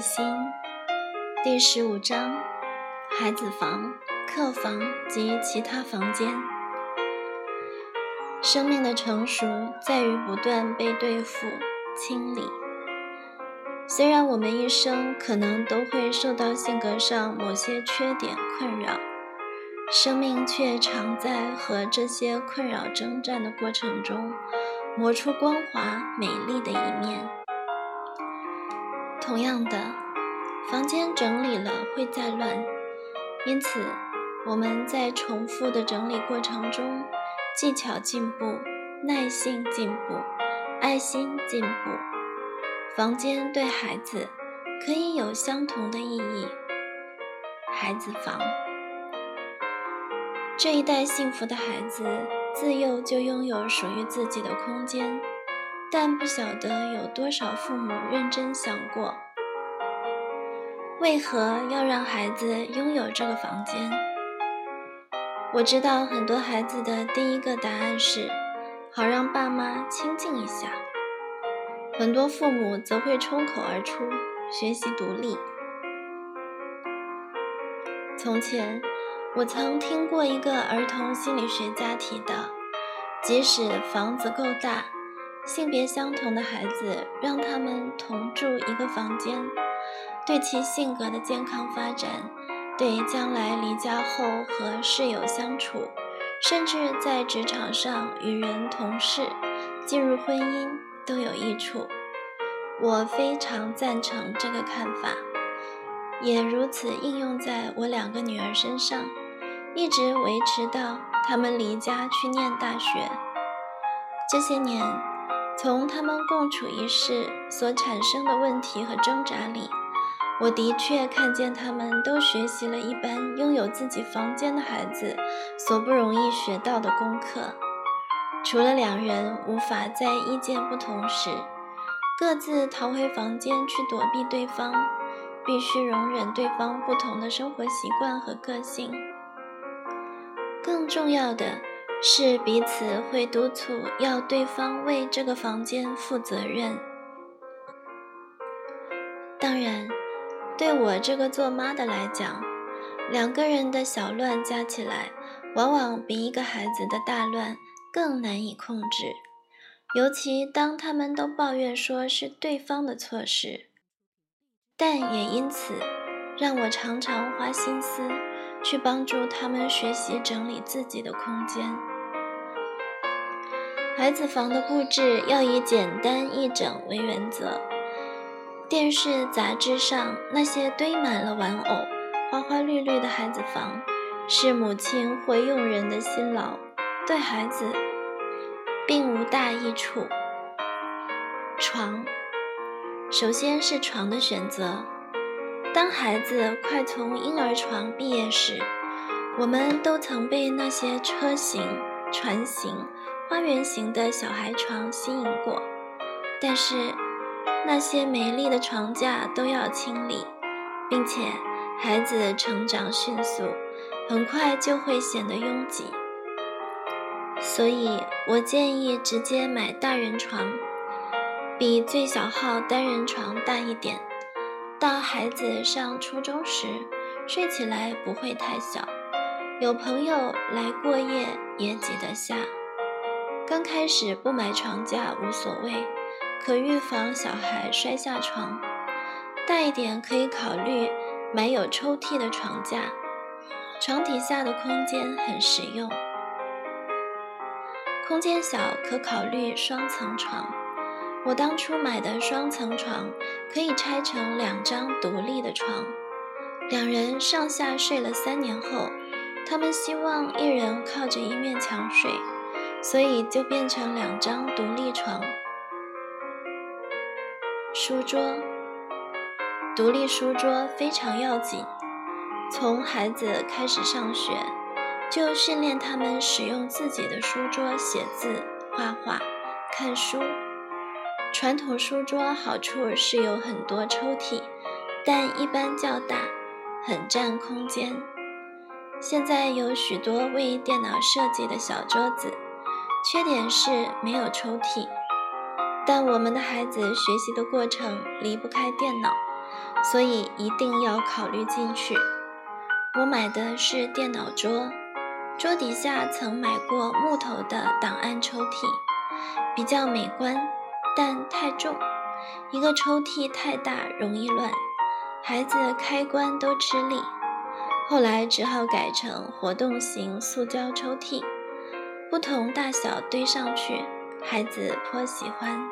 心第十五章：孩子房、客房及其他房间。生命的成熟在于不断被对付、清理。虽然我们一生可能都会受到性格上某些缺点困扰，生命却常在和这些困扰征战的过程中，磨出光滑美丽的一面。同样的，房间整理了会再乱，因此我们在重复的整理过程中，技巧进步，耐性进步，爱心进步。房间对孩子可以有相同的意义。孩子房，这一代幸福的孩子自幼就拥有属于自己的空间。但不晓得有多少父母认真想过，为何要让孩子拥有这个房间？我知道很多孩子的第一个答案是，好让爸妈清静一下。很多父母则会冲口而出，学习独立。从前，我曾听过一个儿童心理学家提到，即使房子够大。性别相同的孩子，让他们同住一个房间，对其性格的健康发展，对将来离家后和室友相处，甚至在职场上与人同事进入婚姻都有益处。我非常赞成这个看法，也如此应用在我两个女儿身上，一直维持到她们离家去念大学。这些年。从他们共处一室所产生的问题和挣扎里，我的确看见他们都学习了一般拥有自己房间的孩子所不容易学到的功课。除了两人无法在意见不同时各自逃回房间去躲避对方，必须容忍对方不同的生活习惯和个性。更重要的。是彼此会督促，要对方为这个房间负责任。对我这个做妈的来讲，两个人的小乱加起来，往往比一个孩子的大乱更难以控制。尤其当他们都抱怨说是对方的错时，但也因此让我常常花心思去帮助他们学习整理自己的空间。孩子房的布置要以简单易整为原则。电视、杂志上那些堆满了玩偶、花花绿绿的孩子房，是母亲或佣人的辛劳，对孩子并无大益处。床，首先是床的选择。当孩子快从婴儿床毕业时，我们都曾被那些车型、船型。花园型的小孩床吸引过，但是那些美丽的床架都要清理，并且孩子成长迅速，很快就会显得拥挤。所以我建议直接买大人床，比最小号单人床大一点，到孩子上初中时睡起来不会太小，有朋友来过夜也挤得下。刚开始不买床架无所谓，可预防小孩摔下床。大一点可以考虑买有抽屉的床架，床底下的空间很实用。空间小可考虑双层床。我当初买的双层床可以拆成两张独立的床，两人上下睡了三年后，他们希望一人靠着一面墙睡。所以就变成两张独立床。书桌，独立书桌非常要紧。从孩子开始上学，就训练他们使用自己的书桌写字、画画、看书。传统书桌好处是有很多抽屉，但一般较大，很占空间。现在有许多为电脑设计的小桌子。缺点是没有抽屉，但我们的孩子学习的过程离不开电脑，所以一定要考虑进去。我买的是电脑桌，桌底下曾买过木头的档案抽屉，比较美观，但太重，一个抽屉太大容易乱，孩子开关都吃力。后来只好改成活动型塑胶抽屉，不同大小堆上去，孩子颇喜欢。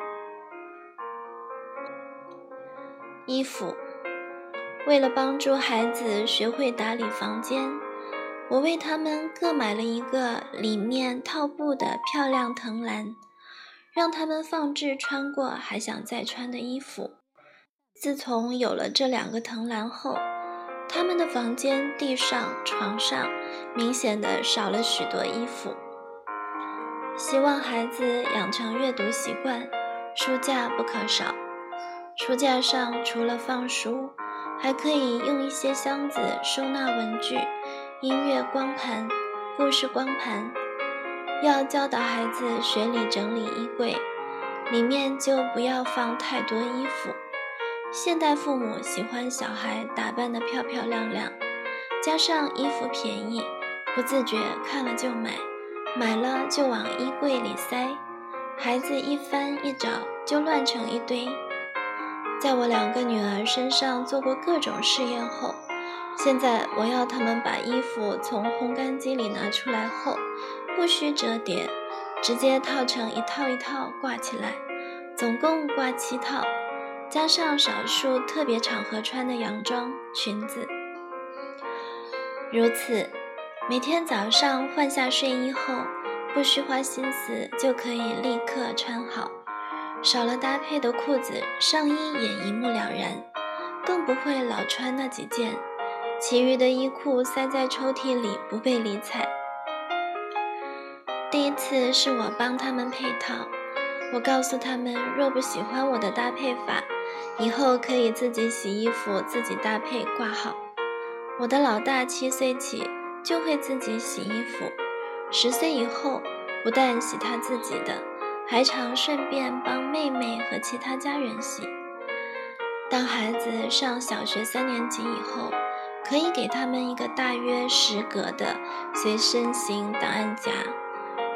衣服，为了帮助孩子学会打理房间，我为他们各买了一个里面套布的漂亮藤篮，让他们放置穿过还想再穿的衣服。自从有了这两个藤篮后，他们的房间地上、床上明显的少了许多衣服。希望孩子养成阅读习惯，书架不可少。书架上除了放书，还可以用一些箱子收纳文具、音乐光盘、故事光盘。要教导孩子学理整理衣柜，里面就不要放太多衣服。现代父母喜欢小孩打扮得漂漂亮亮，加上衣服便宜，不自觉看了就买，买了就往衣柜里塞，孩子一翻一找就乱成一堆。在我两个女儿身上做过各种试验后，现在我要他们把衣服从烘干机里拿出来后，不需折叠，直接套成一套一套挂起来，总共挂七套。加上少数特别场合穿的洋装、裙子，如此，每天早上换下睡衣后，不需花心思就可以立刻穿好，少了搭配的裤子、上衣也一目了然，更不会老穿那几件，其余的衣裤塞在抽屉里不被理睬。第一次是我帮他们配套，我告诉他们，若不喜欢我的搭配法。以后可以自己洗衣服，自己搭配挂好。我的老大七岁起就会自己洗衣服，十岁以后不但洗他自己的，还常顺便帮妹妹和其他家人洗。当孩子上小学三年级以后，可以给他们一个大约十格的随身型档案夹，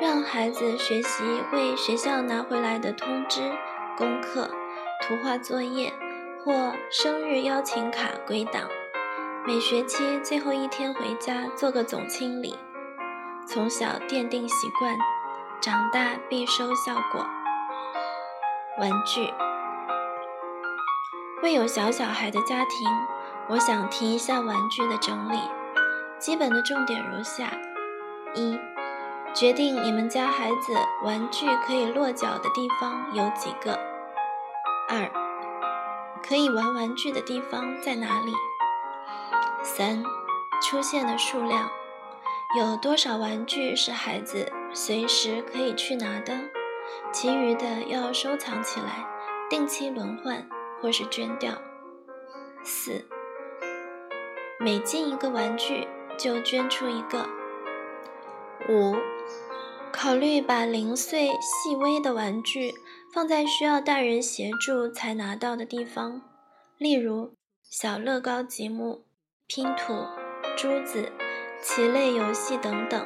让孩子学习为学校拿回来的通知、功课。图画作业或生日邀请卡归档，每学期最后一天回家做个总清理，从小奠定习惯，长大必收效果。玩具，为有小小孩的家庭，我想提一下玩具的整理。基本的重点如下：一、决定你们家孩子玩具可以落脚的地方有几个。二，可以玩玩具的地方在哪里？三，出现的数量，有多少玩具是孩子随时可以去拿的？其余的要收藏起来，定期轮换或是捐掉。四，每进一个玩具就捐出一个。五。考虑把零碎细微的玩具放在需要大人协助才拿到的地方，例如小乐高积木、拼图、珠子、棋类游戏等等。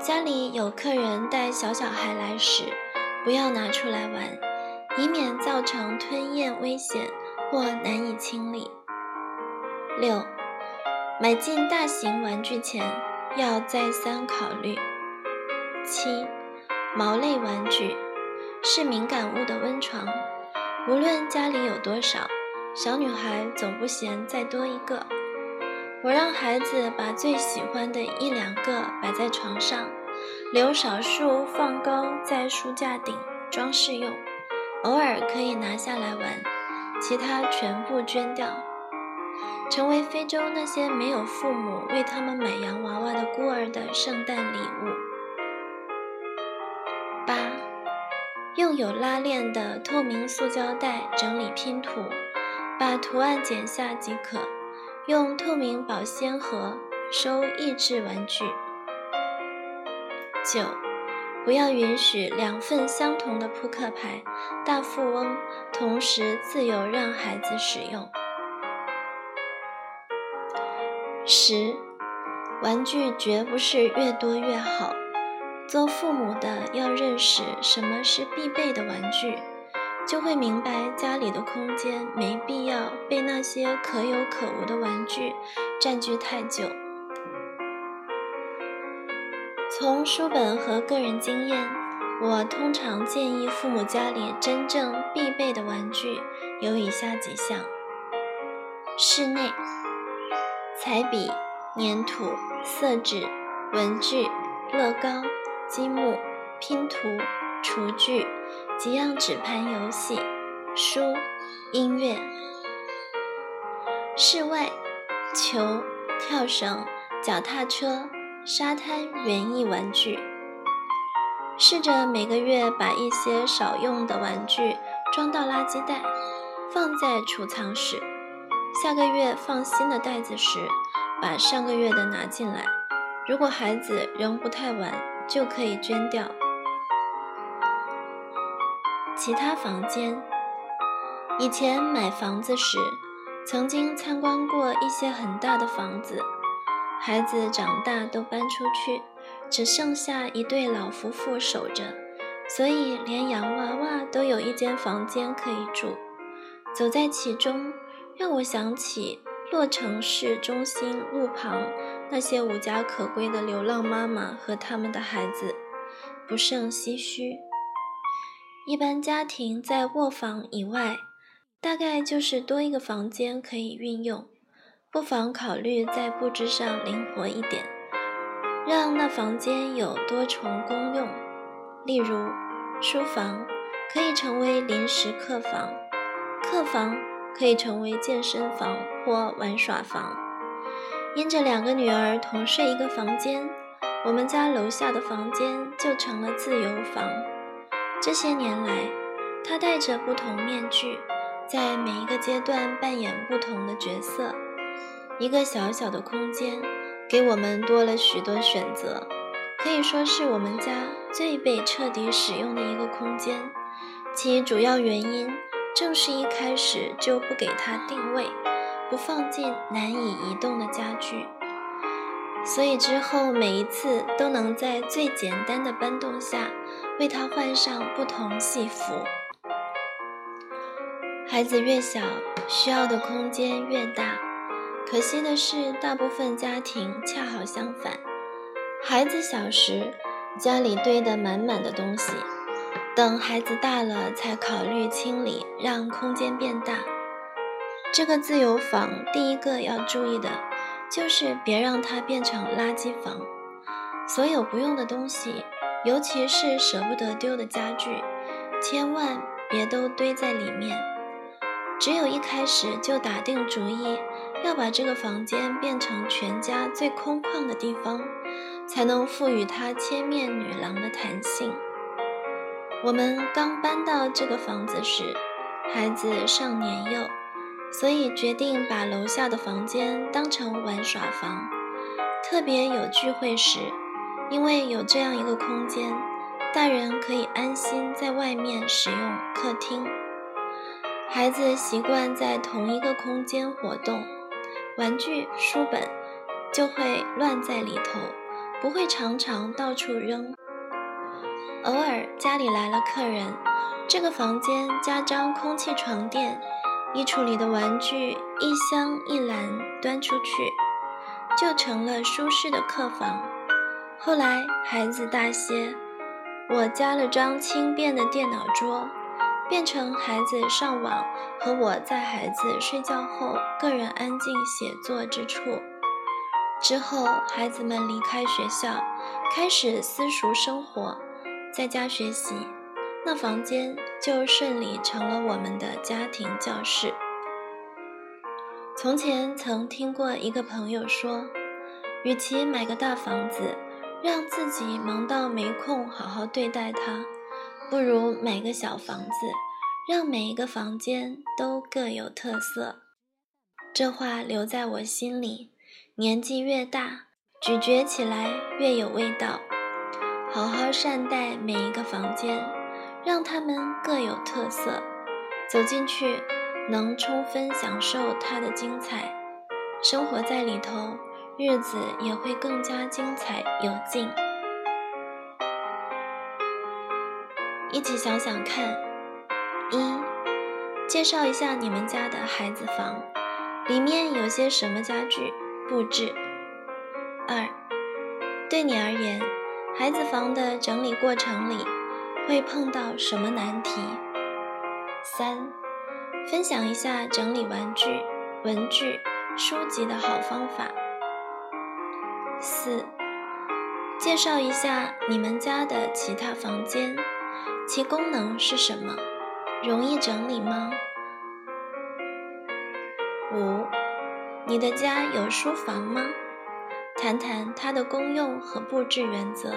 家里有客人带小小孩来时，不要拿出来玩，以免造成吞咽危险或难以清理。六，买进大型玩具前要再三考虑。七，毛类玩具是敏感物的温床，无论家里有多少，小女孩总不嫌再多一个。我让孩子把最喜欢的一两个摆在床上，留少数放高在书架顶装饰用，偶尔可以拿下来玩，其他全部捐掉，成为非洲那些没有父母为他们买洋娃娃的孤儿的圣诞礼物。八，用有拉链的透明塑胶袋整理拼图，把图案剪下即可。用透明保鲜盒收益智玩具。九，不要允许两份相同的扑克牌、大富翁同。时自由让孩子使用。十，玩具绝不是越多越好。做父母的要认识什么是必备的玩具，就会明白家里的空间没必要被那些可有可无的玩具占据太久。从书本和个人经验，我通常建议父母家里真正必备的玩具有以下几项：室内彩笔、粘土、色纸、文具、乐高。积木、拼图、厨具、几样纸盘游戏、书、音乐。室外，球、跳绳、脚踏车、沙滩园艺玩具。试着每个月把一些少用的玩具装到垃圾袋，放在储藏室。下个月放新的袋子时，把上个月的拿进来。如果孩子仍不太晚。就可以捐掉。其他房间，以前买房子时，曾经参观过一些很大的房子，孩子长大都搬出去，只剩下一对老夫妇守着，所以连洋娃娃都有一间房间可以住。走在其中，让我想起洛城市中心路旁。那些无家可归的流浪妈妈和他们的孩子，不胜唏嘘。一般家庭在卧房以外，大概就是多一个房间可以运用，不妨考虑在布置上灵活一点，让那房间有多重功用。例如，书房可以成为临时客房，客房可以成为健身房或玩耍房。因着两个女儿同睡一个房间，我们家楼下的房间就成了自由房。这些年来，他戴着不同面具，在每一个阶段扮演不同的角色。一个小小的空间，给我们多了许多选择，可以说是我们家最被彻底使用的一个空间。其主要原因，正是一开始就不给它定位。不放进难以移动的家具，所以之后每一次都能在最简单的搬动下为他换上不同戏服。孩子越小，需要的空间越大。可惜的是，大部分家庭恰好相反：孩子小时家里堆得满满的东西，等孩子大了才考虑清理，让空间变大。这个自由房第一个要注意的，就是别让它变成垃圾房。所有不用的东西，尤其是舍不得丢的家具，千万别都堆在里面。只有一开始就打定主意要把这个房间变成全家最空旷的地方，才能赋予它千面女郎的弹性。我们刚搬到这个房子时，孩子尚年幼。所以决定把楼下的房间当成玩耍房，特别有聚会时，因为有这样一个空间，大人可以安心在外面使用客厅，孩子习惯在同一个空间活动，玩具、书本就会乱在里头，不会常常到处扔。偶尔家里来了客人，这个房间加张空气床垫。衣橱里的玩具一箱一篮端出去，就成了舒适的客房。后来孩子大些，我加了张轻便的电脑桌，变成孩子上网和我在孩子睡觉后个人安静写作之处。之后孩子们离开学校，开始私塾生活，在家学习。那房间就顺理成了我们的家庭教室。从前曾听过一个朋友说，与其买个大房子，让自己忙到没空好好对待它，不如买个小房子，让每一个房间都各有特色。这话留在我心里，年纪越大，咀嚼起来越有味道。好好善待每一个房间。让他们各有特色，走进去，能充分享受它的精彩，生活在里头，日子也会更加精彩有劲。一起想想看：一、介绍一下你们家的孩子房，里面有些什么家具布置；二、对你而言，孩子房的整理过程里会碰到什么难题？三、分享一下整理玩具、文具、书籍的好方法。四、介绍一下你们家的其他房间，其功能是什么？容易整理吗？五、你的家有书房吗？谈谈它的功用和布置原则。